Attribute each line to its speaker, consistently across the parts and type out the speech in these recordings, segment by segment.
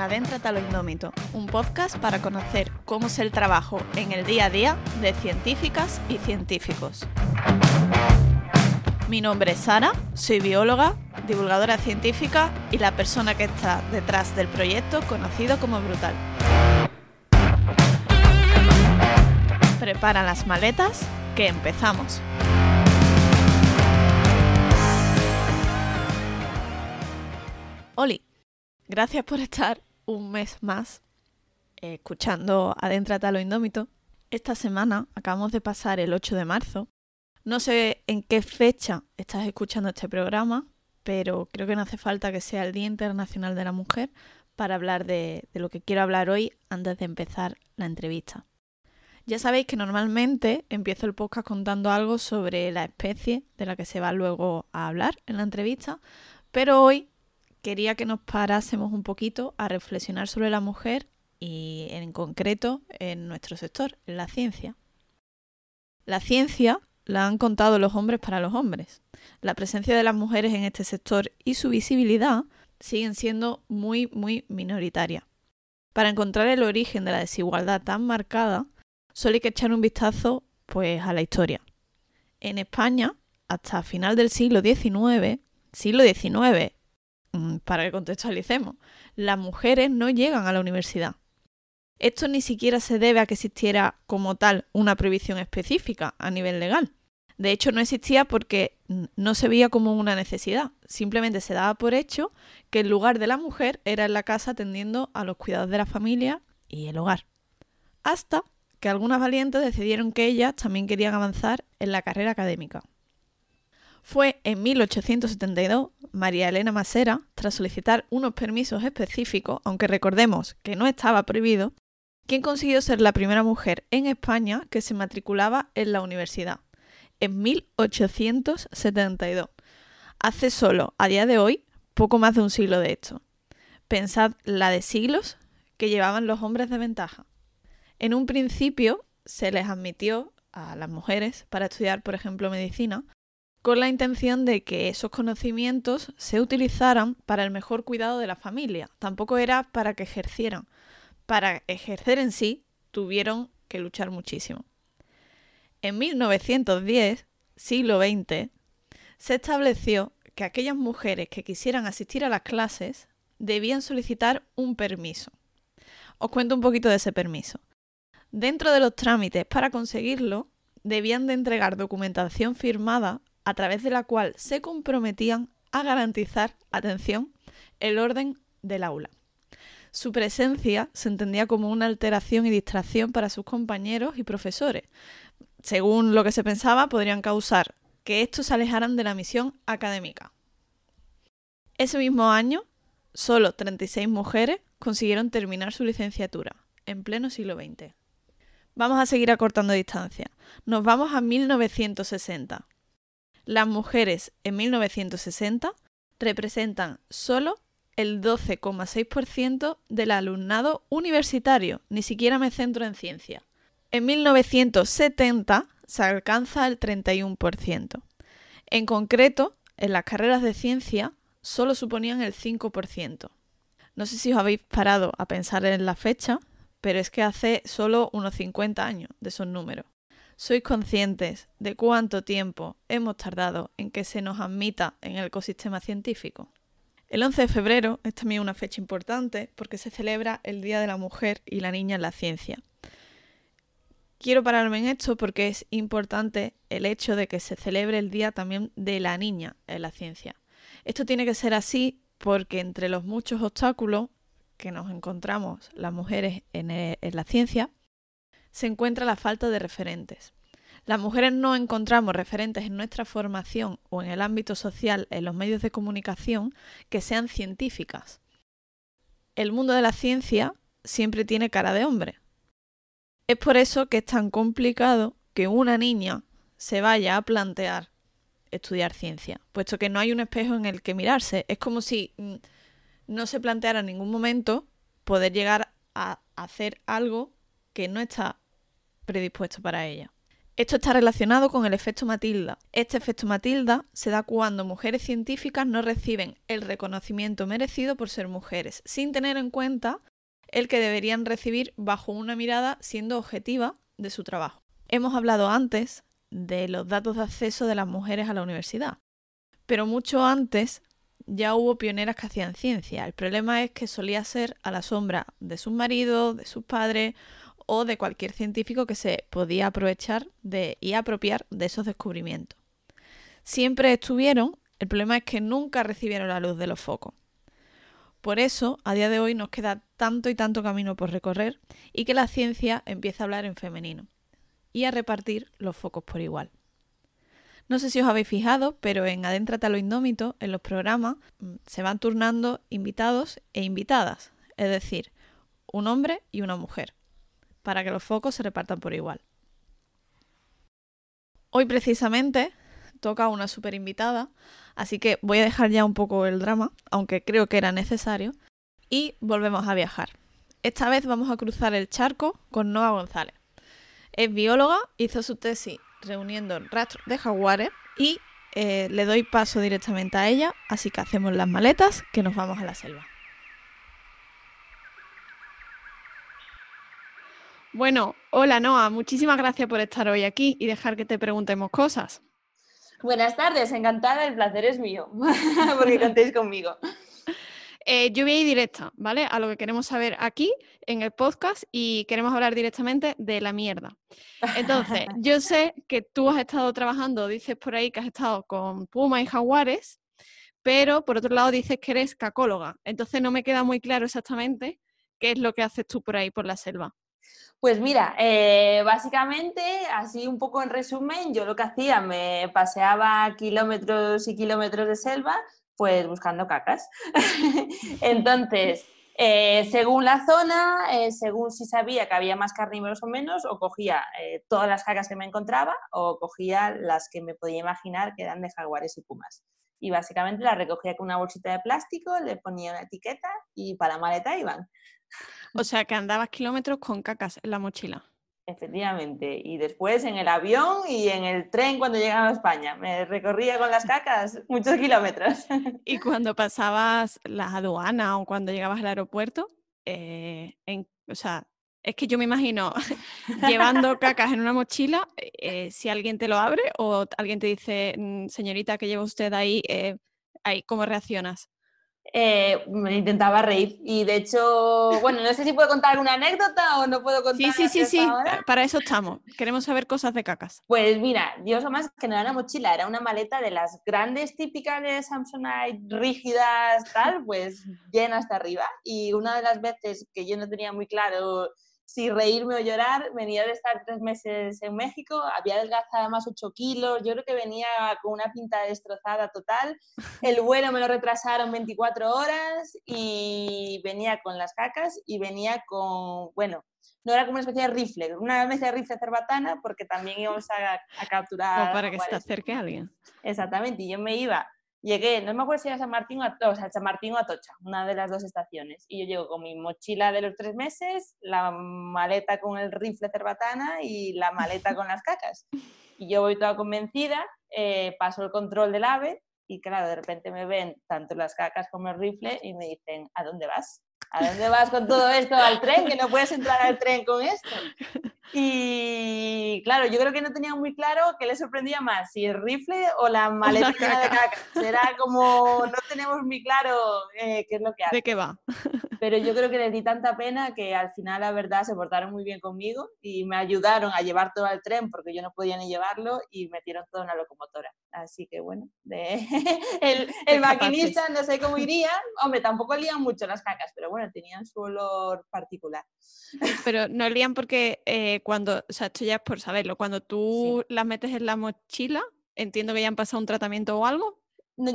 Speaker 1: Adéntrate a lo Indómito, un podcast para conocer cómo es el trabajo en el día a día de científicas y científicos. Mi nombre es Sara, soy bióloga, divulgadora científica y la persona que está detrás del proyecto conocido como Brutal. Prepara las maletas, que empezamos. Oli, gracias por estar un mes más eh, escuchando Adéntrate a lo Indómito. Esta semana acabamos de pasar el 8 de marzo. No sé en qué fecha estás escuchando este programa, pero creo que no hace falta que sea el Día Internacional de la Mujer para hablar de, de lo que quiero hablar hoy antes de empezar la entrevista. Ya sabéis que normalmente empiezo el podcast contando algo sobre la especie de la que se va luego a hablar en la entrevista, pero hoy quería que nos parásemos un poquito a reflexionar sobre la mujer y en concreto en nuestro sector, en la ciencia. La ciencia la han contado los hombres para los hombres. La presencia de las mujeres en este sector y su visibilidad siguen siendo muy, muy minoritarias. Para encontrar el origen de la desigualdad tan marcada, solo hay que echar un vistazo pues, a la historia. En España, hasta final del siglo XIX, siglo XIX, para que contextualicemos, las mujeres no llegan a la universidad. Esto ni siquiera se debe a que existiera como tal una prohibición específica a nivel legal. De hecho, no existía porque no se veía como una necesidad. Simplemente se daba por hecho que el lugar de la mujer era en la casa atendiendo a los cuidados de la familia y el hogar. Hasta que algunas valientes decidieron que ellas también querían avanzar en la carrera académica. Fue en 1872 María Elena Masera, tras solicitar unos permisos específicos, aunque recordemos que no estaba prohibido, quien consiguió ser la primera mujer en España que se matriculaba en la universidad, en 1872. Hace solo, a día de hoy, poco más de un siglo de esto. Pensad la de siglos que llevaban los hombres de ventaja. En un principio se les admitió a las mujeres para estudiar, por ejemplo, medicina, con la intención de que esos conocimientos se utilizaran para el mejor cuidado de la familia. Tampoco era para que ejercieran. Para ejercer en sí tuvieron que luchar muchísimo. En 1910, siglo XX, se estableció que aquellas mujeres que quisieran asistir a las clases debían solicitar un permiso. Os cuento un poquito de ese permiso. Dentro de los trámites para conseguirlo, debían de entregar documentación firmada a través de la cual se comprometían a garantizar, atención, el orden del aula. Su presencia se entendía como una alteración y distracción para sus compañeros y profesores. Según lo que se pensaba, podrían causar que estos se alejaran de la misión académica. Ese mismo año, solo 36 mujeres consiguieron terminar su licenciatura, en pleno siglo XX. Vamos a seguir acortando distancia. Nos vamos a 1960, las mujeres en 1960 representan solo el 12,6% del alumnado universitario, ni siquiera me centro en ciencia. En 1970 se alcanza el 31%. En concreto, en las carreras de ciencia solo suponían el 5%. No sé si os habéis parado a pensar en la fecha, pero es que hace solo unos 50 años de esos números. ¿Sois conscientes de cuánto tiempo hemos tardado en que se nos admita en el ecosistema científico? El 11 de febrero es también una fecha importante porque se celebra el Día de la Mujer y la Niña en la Ciencia. Quiero pararme en esto porque es importante el hecho de que se celebre el Día también de la Niña en la Ciencia. Esto tiene que ser así porque entre los muchos obstáculos que nos encontramos las mujeres en, en la ciencia, se encuentra la falta de referentes. Las mujeres no encontramos referentes en nuestra formación o en el ámbito social, en los medios de comunicación, que sean científicas. El mundo de la ciencia siempre tiene cara de hombre. Es por eso que es tan complicado que una niña se vaya a plantear estudiar ciencia, puesto que no hay un espejo en el que mirarse. Es como si mm, no se planteara en ningún momento poder llegar a hacer algo que no está predispuesto para ella. Esto está relacionado con el efecto Matilda. Este efecto Matilda se da cuando mujeres científicas no reciben el reconocimiento merecido por ser mujeres, sin tener en cuenta el que deberían recibir bajo una mirada siendo objetiva de su trabajo. Hemos hablado antes de los datos de acceso de las mujeres a la universidad, pero mucho antes ya hubo pioneras que hacían ciencia. El problema es que solía ser a la sombra de sus maridos, de sus padres o de cualquier científico que se podía aprovechar de, y apropiar de esos descubrimientos. Siempre estuvieron, el problema es que nunca recibieron la luz de los focos. Por eso, a día de hoy nos queda tanto y tanto camino por recorrer y que la ciencia empieza a hablar en femenino y a repartir los focos por igual. No sé si os habéis fijado, pero en Adéntrate a lo Indómito, en los programas, mm, se van turnando invitados e invitadas, es decir, un hombre y una mujer para que los focos se repartan por igual. Hoy precisamente toca una super invitada, así que voy a dejar ya un poco el drama, aunque creo que era necesario, y volvemos a viajar. Esta vez vamos a cruzar el charco con Noa González. Es bióloga, hizo su tesis reuniendo rastros de jaguares y eh, le doy paso directamente a ella, así que hacemos las maletas que nos vamos a la selva. Bueno, hola Noa, muchísimas gracias por estar hoy aquí y dejar que te preguntemos cosas.
Speaker 2: Buenas tardes, encantada, el placer es mío, porque contéis conmigo.
Speaker 1: Eh, yo voy a ir directa, ¿vale? A lo que queremos saber aquí en el podcast y queremos hablar directamente de la mierda. Entonces, yo sé que tú has estado trabajando, dices por ahí que has estado con Puma y Jaguares, pero por otro lado dices que eres cacóloga. Entonces no me queda muy claro exactamente qué es lo que haces tú por ahí por la selva.
Speaker 2: Pues mira, eh, básicamente, así un poco en resumen, yo lo que hacía, me paseaba kilómetros y kilómetros de selva, pues buscando cacas. Entonces, eh, según la zona, eh, según si sabía que había más carnívoros o menos, o cogía todas las cacas que me encontraba o cogía las que me podía imaginar que eran de jaguares y pumas. Y básicamente las recogía con una bolsita de plástico, le ponía una etiqueta y para la maleta iban.
Speaker 1: O sea, que andabas kilómetros con cacas en la mochila.
Speaker 2: Efectivamente. Y después en el avión y en el tren cuando llegaba a España. Me recorría con las cacas muchos kilómetros.
Speaker 1: Y cuando pasabas las aduanas o cuando llegabas al aeropuerto, eh, o sea, es que yo me imagino llevando cacas en una mochila, eh, si alguien te lo abre o alguien te dice, mm, señorita, ¿qué lleva usted ahí? Eh, ahí ¿Cómo reaccionas?
Speaker 2: Eh, me intentaba reír. Y de hecho, bueno, no sé si puedo contar una anécdota o no puedo contar.
Speaker 1: Sí, sí, sí, sí, para eso estamos. Queremos saber cosas de cacas.
Speaker 2: Pues mira, yo más que no era una mochila, era una maleta de las grandes típicas de Samsonite, rígidas, tal, pues llena hasta arriba. Y una de las veces que yo no tenía muy claro si reírme o llorar, venía de estar tres meses en México, había adelgazado más 8 kilos, yo creo que venía con una pinta destrozada total, el vuelo me lo retrasaron 24 horas y venía con las cacas y venía con, bueno, no era como una especie de rifle, una especie de rifle cerbatana porque también íbamos a, a capturar...
Speaker 1: O para que se acerque alguien.
Speaker 2: Exactamente, y yo me iba llegué, no me acuerdo si era San Martín o, San Martín o Atocha, una de las dos estaciones. Y yo llego con mi mochila de los tres meses, la maleta con el rifle cerbatana y la maleta con las cacas. Y yo voy toda convencida, eh, paso el control del AVE y claro, de repente me ven tanto las cacas como el rifle y me dicen, ¿a dónde vas? ¿A dónde vas con todo esto al tren? Que no puedes entrar al tren con esto. Y claro, yo creo que no tenía muy claro qué le sorprendía más, si el rifle o la maleta de caca. Será como no tenemos muy claro eh, qué es lo que hace.
Speaker 1: ¿De qué va?
Speaker 2: Pero yo creo que les di tanta pena que al final, la verdad, se portaron muy bien conmigo y me ayudaron a llevar todo al tren porque yo no podía ni llevarlo y metieron toda una locomotora. Así que bueno, de... el, el maquinista no sé cómo iría. Hombre, tampoco lían mucho las cacas, pero bueno, tenían su olor particular.
Speaker 1: Pero no lían porque eh, cuando, o sea, esto ya es por saberlo, cuando tú las metes en la mochila, entiendo que ya han pasado un tratamiento o algo.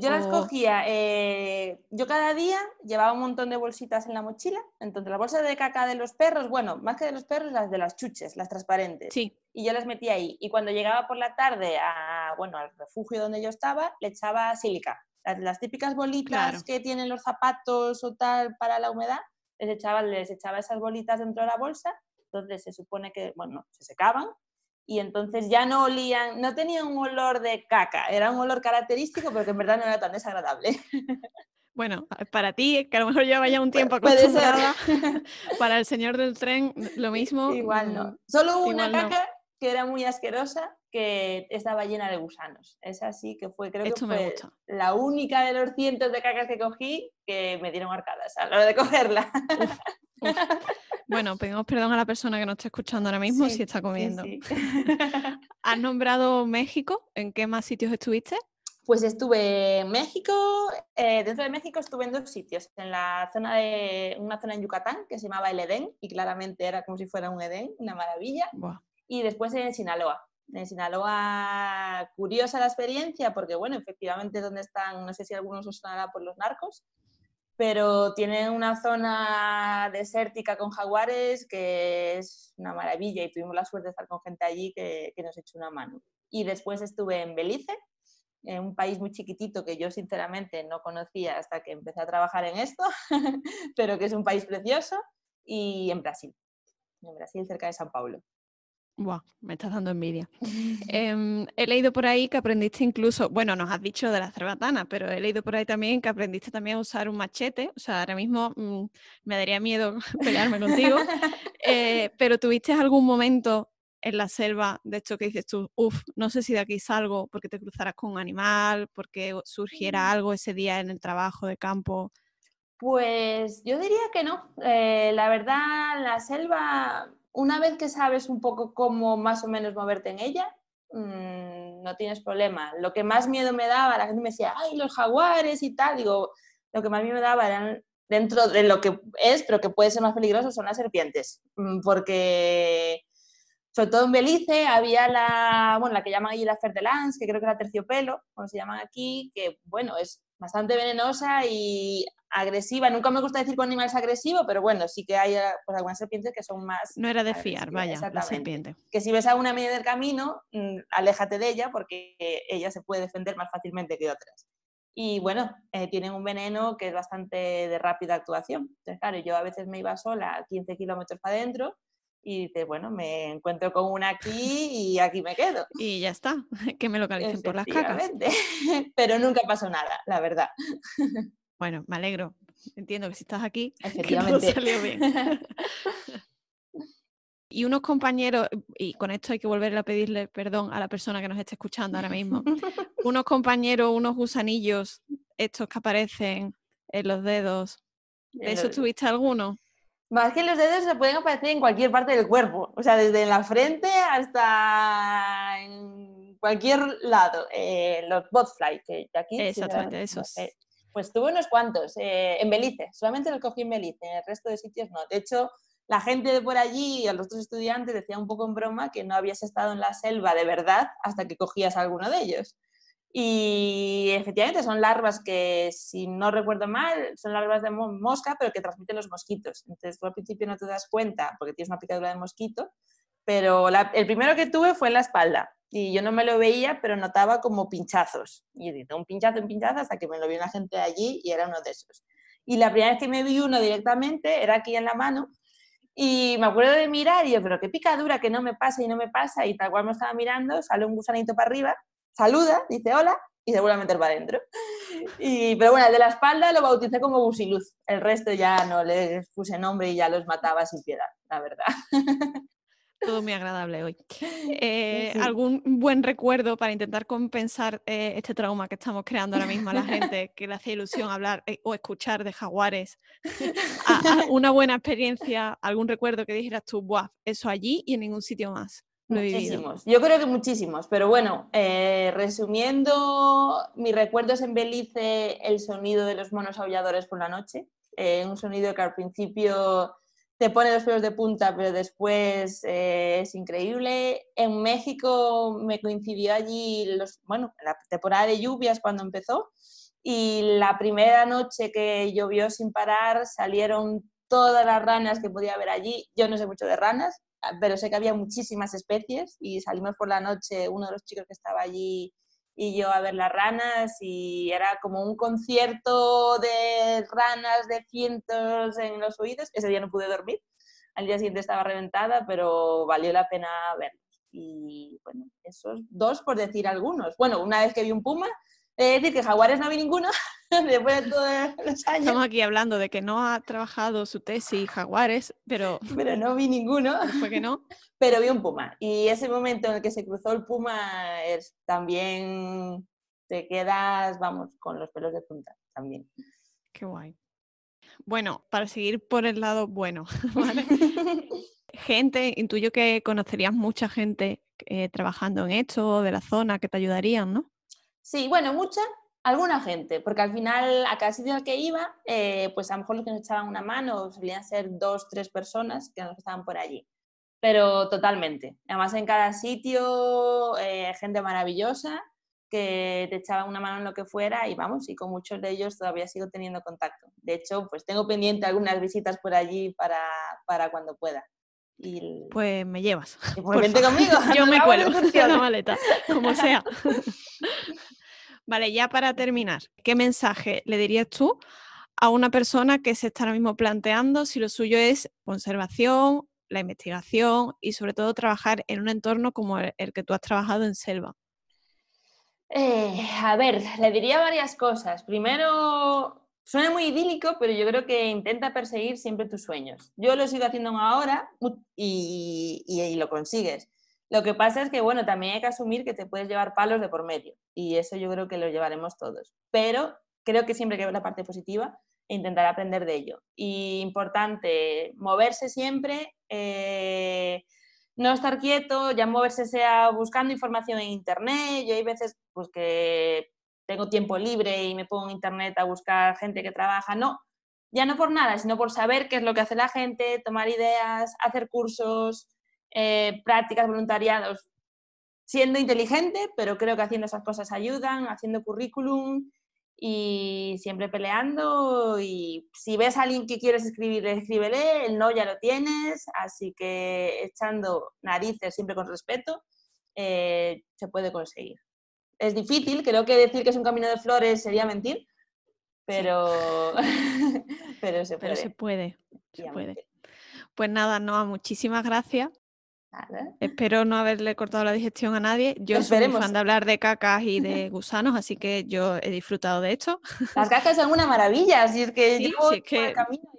Speaker 2: Yo las cogía, eh, yo cada día llevaba un montón de bolsitas en la mochila, entonces las bolsas de caca de los perros, bueno, más que de los perros, las de las chuches, las transparentes.
Speaker 1: Sí.
Speaker 2: Y yo las metía ahí. Y cuando llegaba por la tarde a, bueno, al refugio donde yo estaba, le echaba sílica. Las, típicas bolitas que tienen los zapatos o tal para la humedad, les echaba, les echaba esas bolitas dentro de la bolsa entonces se supone que, bueno, se secaban y entonces ya no olían, no tenían un olor de caca, era un olor característico, pero que en verdad no era tan desagradable.
Speaker 3: Bueno, para ti, que a lo mejor lleva ya un tiempo acostumbrada, para el señor del tren lo mismo.
Speaker 2: Igual no. Mm, Solo una caca que era muy asquerosa, que estaba llena de gusanos. Es así que fue, creo que fue la única de los cientos de cacas que cogí que me dieron arcadas a la hora de cogerla.
Speaker 3: Bueno, pedimos perdón a la persona que nos está escuchando ahora mismo si está comiendo. ¿Has nombrado México? ¿En qué más sitios estuviste?
Speaker 2: Pues estuve en México, eh, dentro de México estuve en dos sitios, en la zona de una zona en Yucatán que se llamaba el Edén y claramente era como si fuera un Edén, una maravilla. Y después en Sinaloa. En Sinaloa, curiosa la experiencia porque, bueno, efectivamente donde están, no sé si algunos os sonará por los narcos, pero tiene una zona desértica con jaguares que es una maravilla y tuvimos la suerte de estar con gente allí que, nos echó una mano. Y después estuve en Belice, en un país muy chiquitito que yo sinceramente no conocía hasta que empecé a trabajar en esto, pero que es un país precioso, y en Brasil, en Brasil cerca de San Paulo.
Speaker 3: Me estás dando envidia. Em, he leído por ahí que aprendiste incluso, bueno, nos has dicho de la cerbatana, pero he leído por ahí también que aprendiste también a usar un machete. O sea, ahora mismo mm, me daría miedo pelearme contigo. Eh, pero ¿tuviste algún momento en la selva de esto que dices tú, uff, no sé si de aquí salgo porque te cruzarás con un animal, porque surgiera mm. algo ese día en el trabajo de campo?
Speaker 2: Pues yo diría que no. Eh, la verdad, la selva una vez que sabes un poco cómo más o menos moverte en ella, mm, no tienes problema. Lo que más miedo me daba, la gente me decía, ay, los jaguares y tal, digo, lo que más miedo me daba eran dentro de lo que es, pero que puede ser más peligroso, son las serpientes, mm, porque sobre todo en Belice había la, bueno, la que llaman allí la fer que creo que era terciopelo, como se llaman aquí, que bueno, es bastante venenosa y agresiva. Nunca me gusta decir que un animal es agresivo, pero bueno, sí que hay pues, algunas serpientes que son más...
Speaker 3: No era de fiar, vaya, la serpiente.
Speaker 2: Que si ves a una medio del camino, mm, aléjate de ella porque ella se puede defender más fácilmente que otras. Y bueno, eh, tienen un veneno que es bastante de rápida actuación. Entonces, claro, yo a veces me iba sola 15 kilómetros para adentro y dices, bueno, me encuentro con una aquí y aquí me quedo.
Speaker 3: Y ya está, que me localicen por las cacas.
Speaker 2: Pero nunca pasó nada, la verdad.
Speaker 3: Bueno, me alegro. Entiendo que si estás aquí, Efectivamente. salió bien. y unos compañeros, y con esto hay que volver a pedirle perdón a la persona que nos esté escuchando ahora mismo, unos compañeros, unos gusanillos, estos que aparecen en los dedos, ¿de eso tuviste alguno?
Speaker 2: Más que los dedos se pueden aparecer en cualquier parte del cuerpo, o sea, desde la frente hasta en cualquier lado. Eh, los botfly, que aquí...
Speaker 3: Exactamente, esos.
Speaker 2: Pues tuve unos cuantos, eh, en Belice, solamente los cogí en Belice, en el resto de sitios no. De hecho, la gente de por allí, a los otros estudiantes, decía un poco en broma que no habías estado en la selva de verdad hasta que cogías alguno de ellos. Y efectivamente son larvas que, si no recuerdo mal, son larvas de mosca, pero que transmiten los mosquitos. Entonces tú al principio no te das cuenta porque tienes una picadura de mosquito, pero el primero que tuve fue en la espalda. Y yo no me lo veía, pero notaba como pinchazos. Y un pinchazo, un pinchazo, hasta que me lo vio una gente allí y era uno de esos. Y la primera vez que me vi uno directamente era aquí en la mano. Y me acuerdo de mirar y yo, pero qué picadura, que no me pasa y no me pasa. Y tal cual me estaba mirando, sale un gusanito para arriba saluda, dice hola y se vuelve a meter para adentro. Y, pero bueno, el de la espalda lo bauticé como Busiluz. El resto ya no les puse nombre y ya los mataba sin piedad, la verdad.
Speaker 3: Todo muy agradable hoy. Eh, ¿Algún buen recuerdo para intentar compensar eh, este trauma que estamos creando ahora mismo a la gente que le hace ilusión hablar eh, o escuchar de jaguares? una buena experiencia, algún recuerdo que dijeras tú, Buah, eso allí y en ningún sitio más.
Speaker 2: Muchísimos, yo creo que muchísimos, pero bueno, resumiendo, mi recuerdo es en Belice el sonido de los monos aulladores por la noche, un sonido que al principio te pone los pelos de punta, pero después eh, es increíble. En México me coincidió allí, los, bueno, la temporada de lluvias cuando empezó, y la primera noche que llovió sin parar salieron todas las ranas que podía haber allí. Yo no sé mucho de ranas, pero sé que había muchísimas especies y salimos por la noche, uno de los chicos que estaba allí y yo a ver las ranas y era como un concierto de ranas de cientos en los oídos. Ese día no pude dormir, al día siguiente estaba reventada, pero valió la pena verlos. Y bueno, esos dos por decir algunos. Bueno, una vez que vi un puma, es decir que jaguares no vi ninguno después de todos los años.
Speaker 1: Estamos aquí hablando de que no ha trabajado su tesis jaguares, pero...
Speaker 2: Pero no vi ninguno.
Speaker 1: Fue que no.
Speaker 2: Pero vi un puma. Y ese momento en el que se cruzó el puma es también te quedas, vamos, con los pelos de punta también.
Speaker 1: Qué guay. Bueno, para seguir por el lado bueno, gente, intuyo que conocerías mucha gente eh, trabajando en esto, de la zona, que te ayudarían, ¿no?
Speaker 2: Sí, bueno, mucha, alguna gente, porque al final a cada sitio al que iba, eh, pues a lo mejor los que nos echaban una mano solían ser dos, tres personas que nos estaban por allí. Pero totalmente. Además, en cada sitio, eh, gente maravillosa que te echaban una mano en lo que fuera y vamos, y con muchos de ellos todavía sigo teniendo contacto. De hecho, pues tengo pendiente algunas visitas por allí para, para cuando pueda. Y...
Speaker 1: Pues me llevas.
Speaker 2: Pues vente conmigo.
Speaker 1: Yo me cuelo la maleta, como sea. vale, ya para terminar, ¿qué mensaje le dirías tú a una persona que se está ahora mismo planteando si lo suyo es conservación, la investigación y sobre todo trabajar en un entorno como el que tú has trabajado en Selva?
Speaker 2: Eh, a ver, le diría varias cosas. Primero, suena muy idílico, pero yo creo que intenta perseguir siempre tus sueños. Yo lo sigo haciendo ahora y, y, lo consigues. Lo que pasa es que, bueno, también hay que asumir que te puedes llevar palos de por medio y eso yo creo que lo llevaremos todos. Pero creo que siempre que ver la parte positiva e intentar aprender de ello. Y importante, moverse siempre. Eh, no estar quieto, ya moverse sea buscando información en internet. Yo hay veces pues que tengo tiempo libre y me pongo en internet a buscar gente que trabaja. No, ya no por nada, sino por saber qué es lo que hace la gente, tomar ideas, hacer cursos, eh, prácticas, voluntariados, siendo inteligente, pero creo que haciendo esas cosas ayudan, haciendo currículum y siempre peleando y si ves a alguien que quieres escribir, escríbele, el no ya lo tienes, así que echando narices siempre con respeto, eh, se puede conseguir. Es difícil, creo que decir que es un camino de flores sería mentir, pero, pero se puede.
Speaker 1: Pero se puede, se puede. Pues nada, Noa, muchísimas gracias. Espero no haberle cortado la digestión a nadie. Yo soy fan de hablar de cacas y de gusanos, así que yo he disfrutado de esto.
Speaker 2: Las cacas son una maravilla, si es que llevo el camino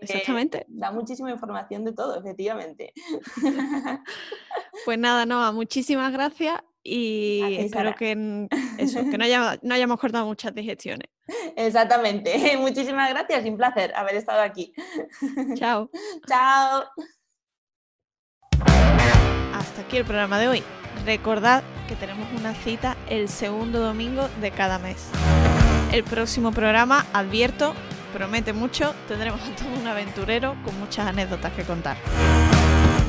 Speaker 1: Exactamente.
Speaker 2: Da muchísima información de todo, efectivamente.
Speaker 1: Pues nada, Noa, muchísimas gracias y espero que, eso, que no, no hayamos cortado muchas digestiones.
Speaker 2: Exactamente. Muchísimas gracias y un placer haber estado aquí.
Speaker 1: Chao.
Speaker 2: Chao
Speaker 1: hasta aquí el programa de hoy. Recordad que tenemos una cita el segundo domingo de cada mes. El próximo programa, advierto, promete mucho, tendremos a todo un aventurero con muchas anécdotas que contar.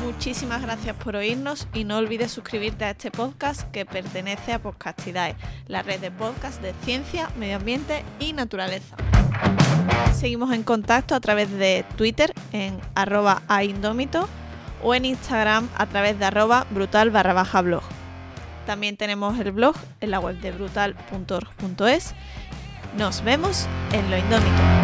Speaker 1: Muchísimas gracias por oírnos y no olvides suscribirte a este podcast que pertenece a Podcastidae, la red de podcasts de ciencia, medio ambiente y naturaleza. Seguimos en contacto a través de Twitter en arroba aindómito o en Instagram a través de arroba brutal barra baja blog. También tenemos el blog en la web de brutal.org.es. Nos vemos en lo indómito.